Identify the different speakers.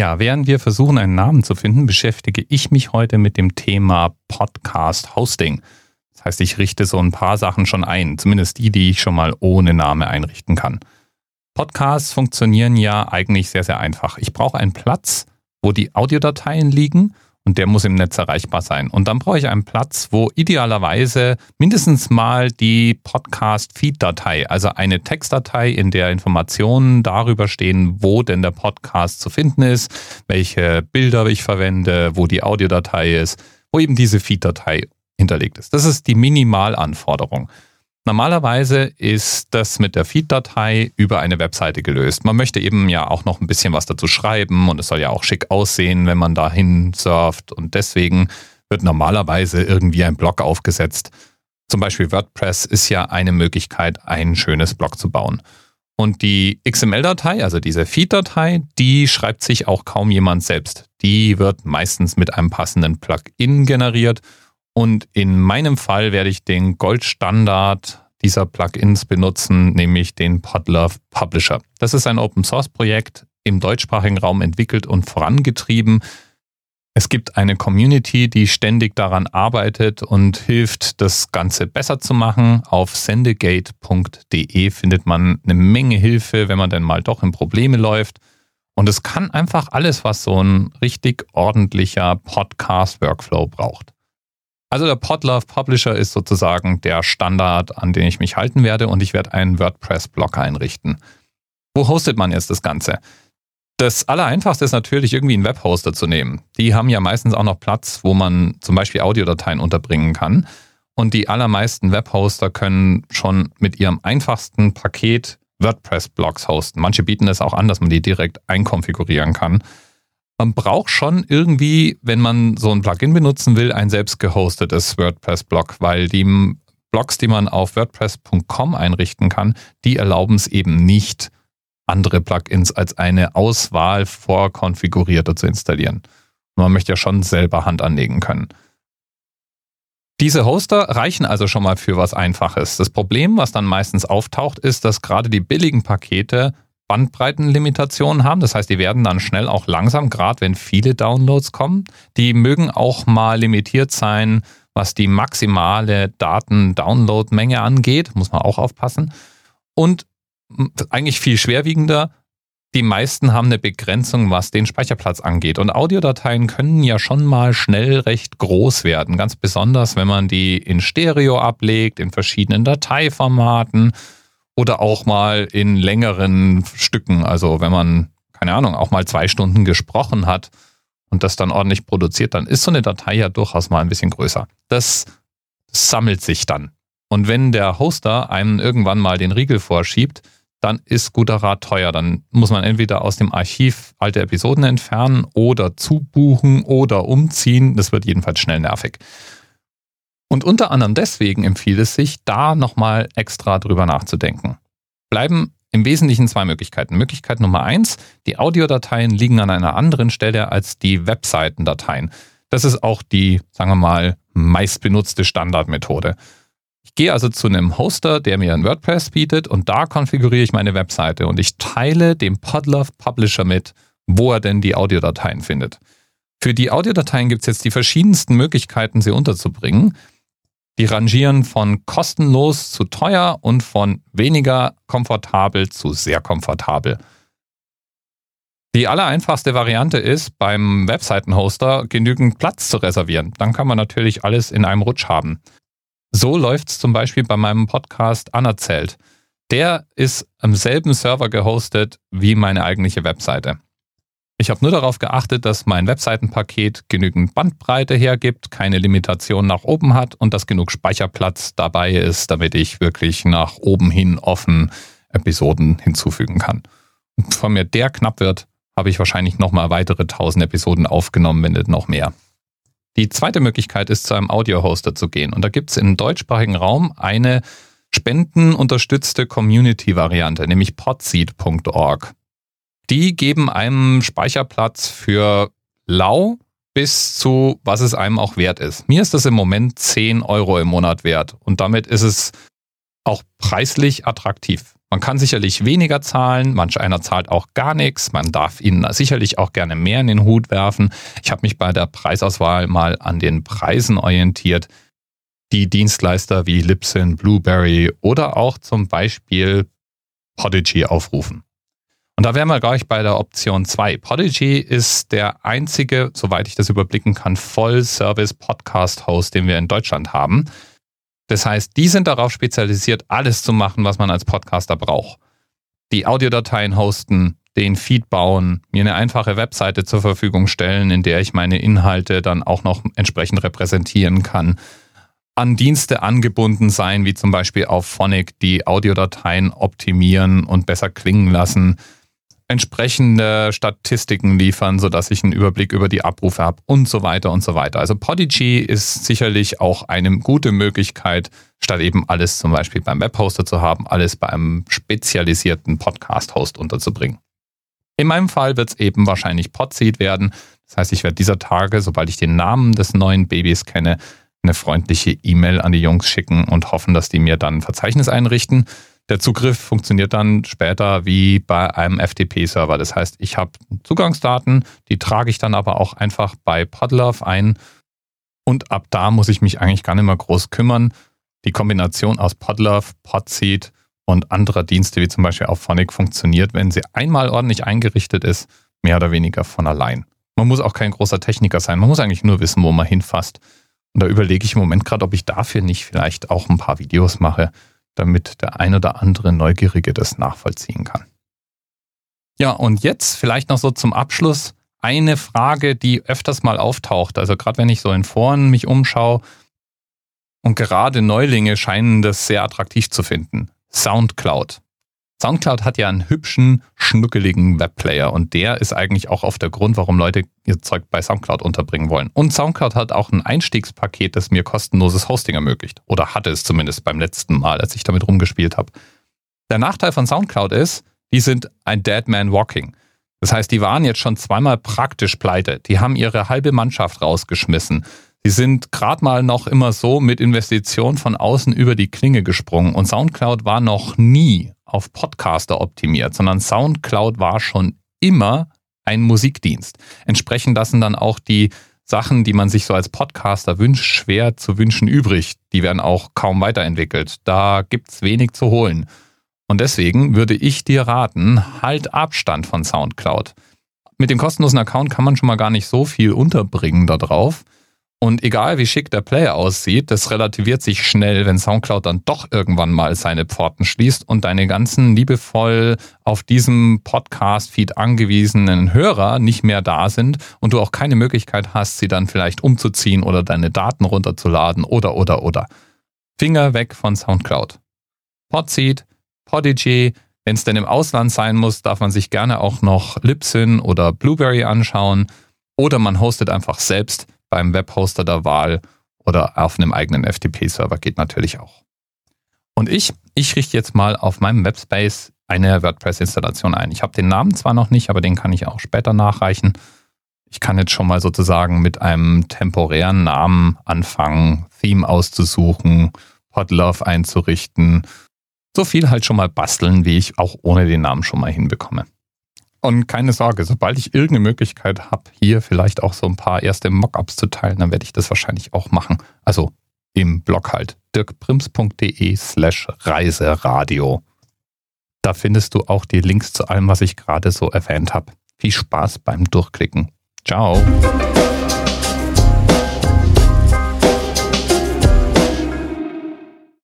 Speaker 1: Ja, während wir versuchen, einen Namen zu finden, beschäftige ich mich heute mit dem Thema Podcast Hosting. Das heißt, ich richte so ein paar Sachen schon ein, zumindest die, die ich schon mal ohne Name einrichten kann. Podcasts funktionieren ja eigentlich sehr, sehr einfach. Ich brauche einen Platz, wo die Audiodateien liegen und der muss im Netz erreichbar sein. Und dann brauche ich einen Platz, wo idealerweise mindestens mal die Podcast-Feed-Datei, also eine Textdatei, in der Informationen darüber stehen, wo denn der Podcast zu finden ist, welche Bilder ich verwende, wo die Audiodatei ist, wo eben diese Feed-Datei hinterlegt ist. Das ist die Minimalanforderung. Normalerweise ist das mit der Feed-Datei über eine Webseite gelöst. Man möchte eben ja auch noch ein bisschen was dazu schreiben und es soll ja auch schick aussehen, wenn man dahin surft und deswegen wird normalerweise irgendwie ein Blog aufgesetzt. Zum Beispiel WordPress ist ja eine Möglichkeit, ein schönes Blog zu bauen. Und die XML-Datei, also diese Feed-Datei, die schreibt sich auch kaum jemand selbst. Die wird meistens mit einem passenden Plugin generiert und in meinem Fall werde ich den Goldstandard dieser Plugins benutzen, nämlich den Podlove Publisher. Das ist ein Open Source Projekt im deutschsprachigen Raum entwickelt und vorangetrieben. Es gibt eine Community, die ständig daran arbeitet und hilft, das Ganze besser zu machen. Auf sendegate.de findet man eine Menge Hilfe, wenn man denn mal doch in Probleme läuft. Und es kann einfach alles, was so ein richtig ordentlicher Podcast-Workflow braucht. Also der Podlove Publisher ist sozusagen der Standard, an den ich mich halten werde und ich werde einen WordPress-Blog einrichten. Wo hostet man jetzt das Ganze? Das Allereinfachste ist natürlich irgendwie einen Webhoster zu nehmen. Die haben ja meistens auch noch Platz, wo man zum Beispiel Audiodateien unterbringen kann. Und die allermeisten Webhoster können schon mit ihrem einfachsten Paket WordPress-Blogs hosten. Manche bieten es auch an, dass man die direkt einkonfigurieren kann man braucht schon irgendwie, wenn man so ein Plugin benutzen will, ein selbst gehostetes WordPress-Blog, weil die Blogs, die man auf WordPress.com einrichten kann, die erlauben es eben nicht, andere Plugins als eine Auswahl vorkonfigurierter zu installieren. Man möchte ja schon selber Hand anlegen können. Diese Hoster reichen also schon mal für was Einfaches. Das Problem, was dann meistens auftaucht, ist, dass gerade die billigen Pakete Bandbreitenlimitationen haben. Das heißt, die werden dann schnell auch langsam, gerade wenn viele Downloads kommen. Die mögen auch mal limitiert sein, was die maximale Daten-Download-Menge angeht. Muss man auch aufpassen. Und eigentlich viel schwerwiegender, die meisten haben eine Begrenzung, was den Speicherplatz angeht. Und Audiodateien können ja schon mal schnell recht groß werden. Ganz besonders, wenn man die in Stereo ablegt, in verschiedenen Dateiformaten oder auch mal in längeren Stücken. Also wenn man, keine Ahnung, auch mal zwei Stunden gesprochen hat und das dann ordentlich produziert, dann ist so eine Datei ja durchaus mal ein bisschen größer. Das sammelt sich dann. Und wenn der Hoster einem irgendwann mal den Riegel vorschiebt, dann ist guter Rat teuer. Dann muss man entweder aus dem Archiv alte Episoden entfernen oder zubuchen oder umziehen. Das wird jedenfalls schnell nervig. Und unter anderem deswegen empfiehlt es sich, da nochmal extra drüber nachzudenken. Bleiben im Wesentlichen zwei Möglichkeiten. Möglichkeit Nummer eins, die Audiodateien liegen an einer anderen Stelle als die Webseitendateien. Das ist auch die, sagen wir mal, meistbenutzte Standardmethode. Ich gehe also zu einem Hoster, der mir ein WordPress bietet und da konfiguriere ich meine Webseite und ich teile dem Podlove Publisher mit, wo er denn die Audiodateien findet. Für die Audiodateien gibt es jetzt die verschiedensten Möglichkeiten, sie unterzubringen. Die rangieren von kostenlos zu teuer und von weniger komfortabel zu sehr komfortabel. Die allereinfachste Variante ist, beim Webseitenhoster genügend Platz zu reservieren. Dann kann man natürlich alles in einem Rutsch haben. So läuft es zum Beispiel bei meinem Podcast Anerzählt. Der ist am selben Server gehostet wie meine eigentliche Webseite. Ich habe nur darauf geachtet, dass mein Webseitenpaket genügend Bandbreite hergibt, keine Limitation nach oben hat und dass genug Speicherplatz dabei ist, damit ich wirklich nach oben hin offen Episoden hinzufügen kann. Und bevor mir der knapp wird, habe ich wahrscheinlich nochmal weitere 1000 Episoden aufgenommen, wenn nicht noch mehr. Die zweite Möglichkeit ist, zu einem Audio-Hoster zu gehen. Und da gibt es im deutschsprachigen Raum eine spendenunterstützte Community-Variante, nämlich podseed.org. Die geben einem Speicherplatz für lau bis zu, was es einem auch wert ist. Mir ist das im Moment 10 Euro im Monat wert. Und damit ist es Auch preislich attraktiv. Man kann sicherlich weniger zahlen, manch einer zahlt auch gar nichts, man darf ihnen sicherlich auch gerne mehr in den Hut werfen. Ich habe mich bei der Preisauswahl mal an den Preisen orientiert, die Dienstleister wie Libsyn, Blueberry oder auch zum Beispiel Podigy aufrufen. Und da wären wir gleich bei der Option 2. Podigy ist der einzige, soweit ich das überblicken kann, Voll-Service-Podcast-Host, den wir in Deutschland haben. Das heißt, die sind darauf spezialisiert, alles zu machen, was man als Podcaster braucht. Die Audiodateien hosten, den Feed bauen, mir eine einfache Webseite zur Verfügung stellen, in der ich meine Inhalte dann auch noch entsprechend repräsentieren kann. An Dienste angebunden sein, wie zum Beispiel auf Phonic, die Audiodateien optimieren und besser klingen lassen entsprechende Statistiken liefern, sodass ich einen Überblick über die Abrufe habe und so weiter und so weiter. Also Podigy ist sicherlich auch eine gute Möglichkeit, statt eben alles zum Beispiel beim Webhoster zu haben, alles bei einem spezialisierten Podcast-Host unterzubringen. In meinem Fall wird es eben wahrscheinlich Podseed werden. Das heißt, ich werde dieser Tage, sobald ich den Namen des neuen Babys kenne, eine freundliche E-Mail an die Jungs schicken und hoffen, dass die mir dann ein Verzeichnis einrichten. Der Zugriff funktioniert dann später wie bei einem FTP-Server. Das heißt, ich habe Zugangsdaten, die trage ich dann aber auch einfach bei Podlove ein und ab da muss ich mich eigentlich gar nicht mehr groß kümmern. Die Kombination aus Podlove, Podseed und anderer Dienste wie zum Beispiel auch Phonic funktioniert, wenn sie einmal ordentlich eingerichtet ist, mehr oder weniger von allein. Man muss auch kein großer Techniker sein, man muss eigentlich nur wissen, wo man hinfasst. Und da überlege ich im Moment gerade, ob ich dafür nicht vielleicht auch ein paar Videos mache, damit der ein oder andere Neugierige das nachvollziehen kann. Ja, und jetzt vielleicht noch so zum Abschluss eine Frage, die öfters mal auftaucht. Also gerade wenn ich so in Foren mich umschaue und gerade Neulinge scheinen das sehr attraktiv zu finden. Soundcloud. Soundcloud hat ja einen hübschen, schnuckeligen Webplayer und der ist eigentlich auch oft der Grund, warum Leute ihr Zeug bei Soundcloud unterbringen wollen. Und Soundcloud hat auch ein Einstiegspaket, das mir kostenloses Hosting ermöglicht. Oder hatte es zumindest beim letzten Mal, als ich damit rumgespielt habe. Der Nachteil von Soundcloud ist, die sind ein Dead Man Walking. Das heißt, die waren jetzt schon zweimal praktisch pleite. Die haben ihre halbe Mannschaft rausgeschmissen. Sie sind gerade mal noch immer so mit Investitionen von außen über die Klinge gesprungen. Und Soundcloud war noch nie auf Podcaster optimiert, sondern SoundCloud war schon immer ein Musikdienst. Entsprechend lassen dann auch die Sachen, die man sich so als Podcaster wünscht, schwer zu wünschen übrig. Die werden auch kaum weiterentwickelt. Da gibt's wenig zu holen. Und deswegen würde ich dir raten, halt Abstand von SoundCloud. Mit dem kostenlosen Account kann man schon mal gar nicht so viel unterbringen da drauf. Und egal wie schick der Player aussieht, das relativiert sich schnell, wenn SoundCloud dann doch irgendwann mal seine Pforten schließt und deine ganzen liebevoll auf diesem Podcast-Feed angewiesenen Hörer nicht mehr da sind und du auch keine Möglichkeit hast, sie dann vielleicht umzuziehen oder deine Daten runterzuladen oder oder oder. Finger weg von SoundCloud. Podseed, Podigy, wenn es denn im Ausland sein muss, darf man sich gerne auch noch Libsyn oder Blueberry anschauen oder man hostet einfach selbst beim Webhoster der Wahl oder auf einem eigenen FTP-Server geht natürlich auch. Und ich, ich richte jetzt mal auf meinem Webspace eine WordPress-Installation ein. Ich habe den Namen zwar noch nicht, aber den kann ich auch später nachreichen. Ich kann jetzt schon mal sozusagen mit einem temporären Namen anfangen, Theme auszusuchen, Podlove einzurichten. So viel halt schon mal basteln, wie ich auch ohne den Namen schon mal hinbekomme. Und keine Sorge, sobald ich irgendeine Möglichkeit habe, hier vielleicht auch so ein paar erste Mockups zu teilen, dann werde ich das wahrscheinlich auch machen. Also im Blog halt dirkprims.de slash Reiseradio. Da findest du auch die Links zu allem, was ich gerade so erwähnt habe. Viel Spaß beim Durchklicken. Ciao.